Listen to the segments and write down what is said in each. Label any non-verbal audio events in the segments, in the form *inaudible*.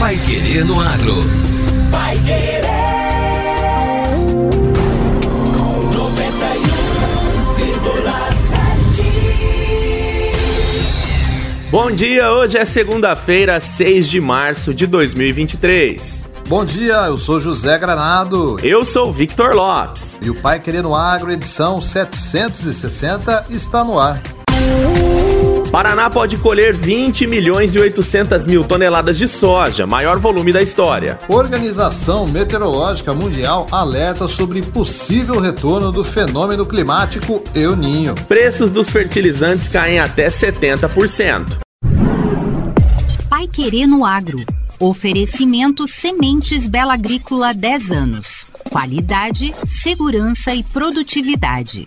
Pai Querer no Agro. Pai Querer. 91,7. Bom dia, hoje é segunda-feira, 6 de março de 2023. Bom dia, eu sou José Granado. Eu sou Victor Lopes. E o Pai Querendo Agro, edição 760, está no ar. Paraná pode colher 20 milhões e 800 mil toneladas de soja, maior volume da história. Organização Meteorológica Mundial alerta sobre possível retorno do fenômeno climático El Ninho. Preços dos fertilizantes caem até 70%. Pai Querendo Agro. Oferecimento Sementes Bela Agrícola 10 anos. Qualidade, segurança e produtividade.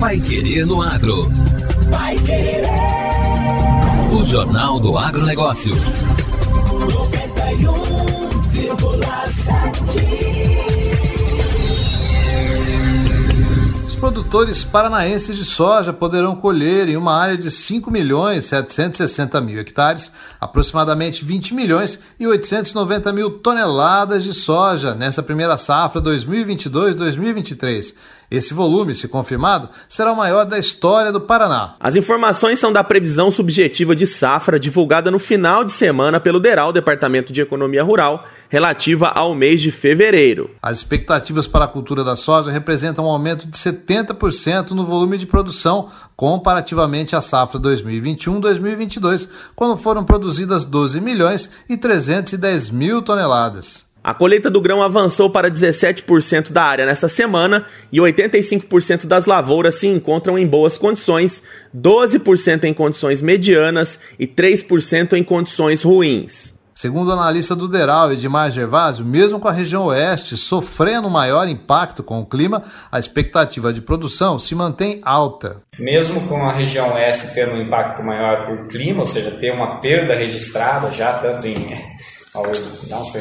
Pai Querer no Agro. Pai Querer. O Jornal do Agronegócio. 91,7. Os produtores paranaenses de soja poderão colher em uma área de 5 milhões 760 mil hectares, aproximadamente 20 milhões e 890 mil toneladas de soja nessa primeira safra 2022-2023. Esse volume, se confirmado, será o maior da história do Paraná. As informações são da previsão subjetiva de safra divulgada no final de semana pelo DERAL, Departamento de Economia Rural, relativa ao mês de fevereiro. As expectativas para a cultura da soja representam um aumento de 70% no volume de produção comparativamente à safra 2021-2022, quando foram produzidas 12 milhões e 310 mil toneladas. A colheita do grão avançou para 17% da área nessa semana e 85% das lavouras se encontram em boas condições, 12% em condições medianas e 3% em condições ruins. Segundo o analista do Deral, Edmar Gervásio, mesmo com a região oeste sofrendo maior impacto com o clima, a expectativa de produção se mantém alta. Mesmo com a região oeste tendo um impacto maior por clima, ou seja, ter uma perda registrada já tanto em... *laughs* Nossa,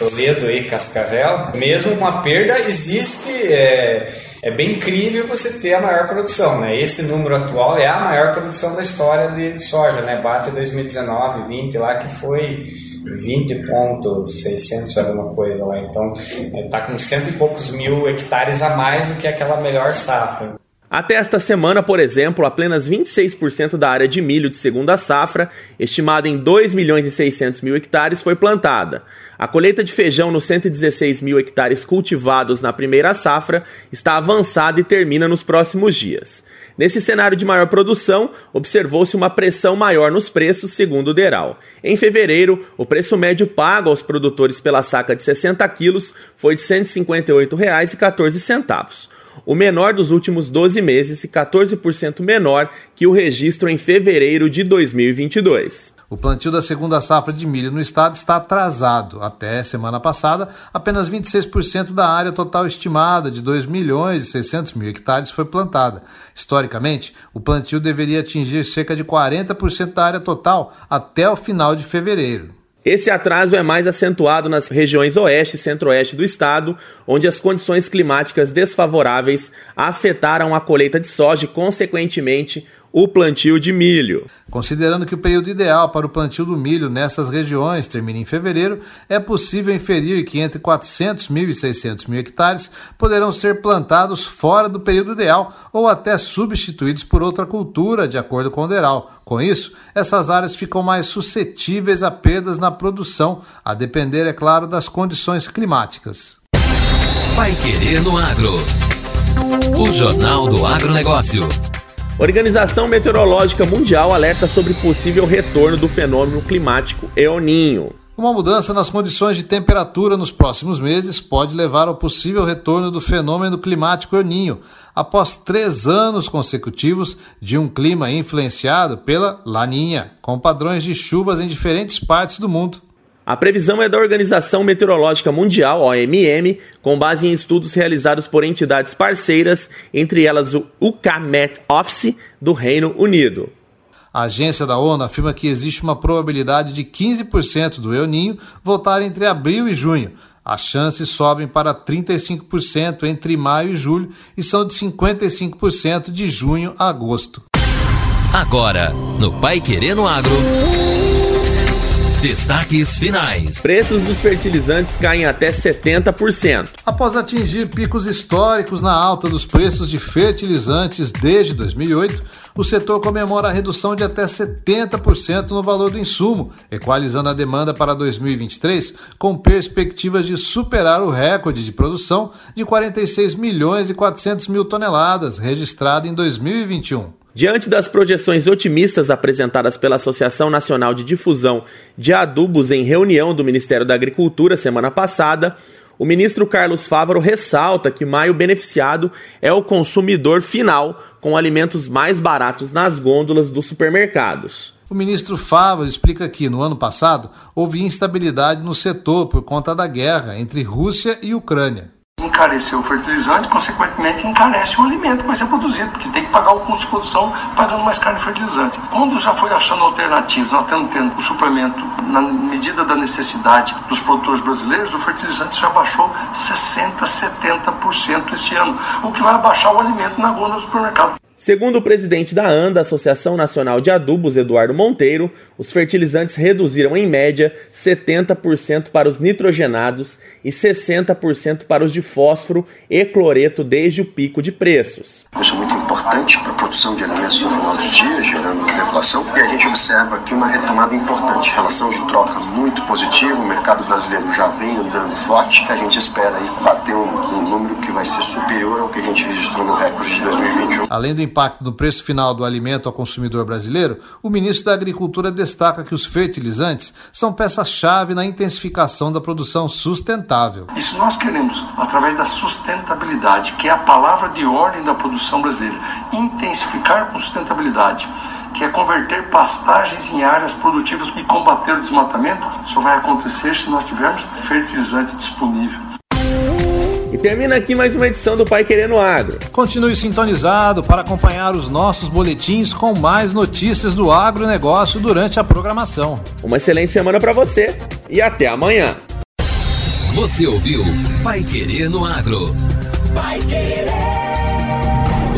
Toledo e Cascavel, mesmo com a perda, existe. É, é bem incrível você ter a maior produção, né? Esse número atual é a maior produção da história de soja, né? Bate 2019, 20 lá, que foi 20.600 alguma coisa lá. Então, está com cento e poucos mil hectares a mais do que aquela melhor safra. Até esta semana, por exemplo, apenas 26% da área de milho de segunda safra, estimada em 2 milhões e 600 mil hectares, foi plantada. A colheita de feijão nos 116 mil hectares cultivados na primeira safra está avançada e termina nos próximos dias. Nesse cenário de maior produção, observou-se uma pressão maior nos preços, segundo o Deral. Em fevereiro, o preço médio pago aos produtores pela saca de 60 quilos foi de R$ 158,14 o menor dos últimos 12 meses e 14% menor que o registro em fevereiro de 2022. O plantio da segunda safra de milho no estado está atrasado. Até semana passada, apenas 26% da área total estimada de 2 milhões e 600 mil hectares foi plantada. Historicamente, o plantio deveria atingir cerca de 40% da área total até o final de fevereiro. Esse atraso é mais acentuado nas regiões oeste e centro-oeste do estado, onde as condições climáticas desfavoráveis afetaram a colheita de soja e, consequentemente, o plantio de milho. Considerando que o período ideal para o plantio do milho nessas regiões termina em fevereiro, é possível inferir que entre 400 mil e 600 mil hectares poderão ser plantados fora do período ideal ou até substituídos por outra cultura, de acordo com o DERAL. Com isso, essas áreas ficam mais suscetíveis a perdas na produção, a depender, é claro, das condições climáticas. Vai querer no agro. O Jornal do Agronegócio. Organização Meteorológica Mundial alerta sobre possível retorno do fenômeno climático Eoninho. Uma mudança nas condições de temperatura nos próximos meses pode levar ao possível retorno do fenômeno climático Eninho, após três anos consecutivos de um clima influenciado pela Laninha, com padrões de chuvas em diferentes partes do mundo. A previsão é da Organização Meteorológica Mundial, OMM, com base em estudos realizados por entidades parceiras, entre elas o UCAMET Office do Reino Unido. A agência da ONU afirma que existe uma probabilidade de 15% do El Ninho voltar entre abril e junho. As chances sobem para 35% entre maio e julho e são de 55% de junho a agosto. Agora, no Pai Querendo Agro. Destaques finais. Preços dos fertilizantes caem até 70%. Após atingir picos históricos na alta dos preços de fertilizantes desde 2008, o setor comemora a redução de até 70% no valor do insumo, equalizando a demanda para 2023, com perspectivas de superar o recorde de produção de 46 milhões e 400 mil toneladas registrado em 2021. Diante das projeções otimistas apresentadas pela Associação Nacional de Difusão de Adubos em reunião do Ministério da Agricultura semana passada, o ministro Carlos Fávaro ressalta que maio beneficiado é o consumidor final, com alimentos mais baratos nas gôndolas dos supermercados. O ministro Fávaro explica que, no ano passado, houve instabilidade no setor por conta da guerra entre Rússia e Ucrânia encarecer o fertilizante, consequentemente encarece o alimento vai ser produzido, porque tem que pagar o custo de produção pagando mais carne fertilizante. Quando já foi achando alternativas, nós estamos tendo o suplemento na medida da necessidade dos produtores brasileiros, o fertilizante já baixou 60%, 70% esse ano, o que vai abaixar o alimento na gôndola do supermercado. Segundo o presidente da ANDA, Associação Nacional de Adubos, Eduardo Monteiro, os fertilizantes reduziram em média 70% para os nitrogenados e 60% para os de fósforo e cloreto desde o pico de preços. Muito importante para a produção de alimentos no final do dia, gerando deflação, e a gente observa aqui uma retomada importante, relação de troca muito positiva, o mercado brasileiro já vem andando forte, a gente espera aí bater um, um número que vai ser superior ao que a gente registrou no recorde de 2021. Além do impacto do preço final do alimento ao consumidor brasileiro, o ministro da Agricultura destaca que os fertilizantes são peça-chave na intensificação da produção sustentável. Se nós queremos, através da sustentabilidade, que é a palavra de ordem da produção brasileira, intensificar com sustentabilidade, que é converter pastagens em áreas produtivas e combater o desmatamento, só vai acontecer se nós tivermos fertilizante disponível. E termina aqui mais uma edição do Pai Querendo Agro. Continue sintonizado para acompanhar os nossos boletins com mais notícias do agronegócio durante a programação. Uma excelente semana para você e até amanhã. Você ouviu Pai Querendo Agro. Pai Querer.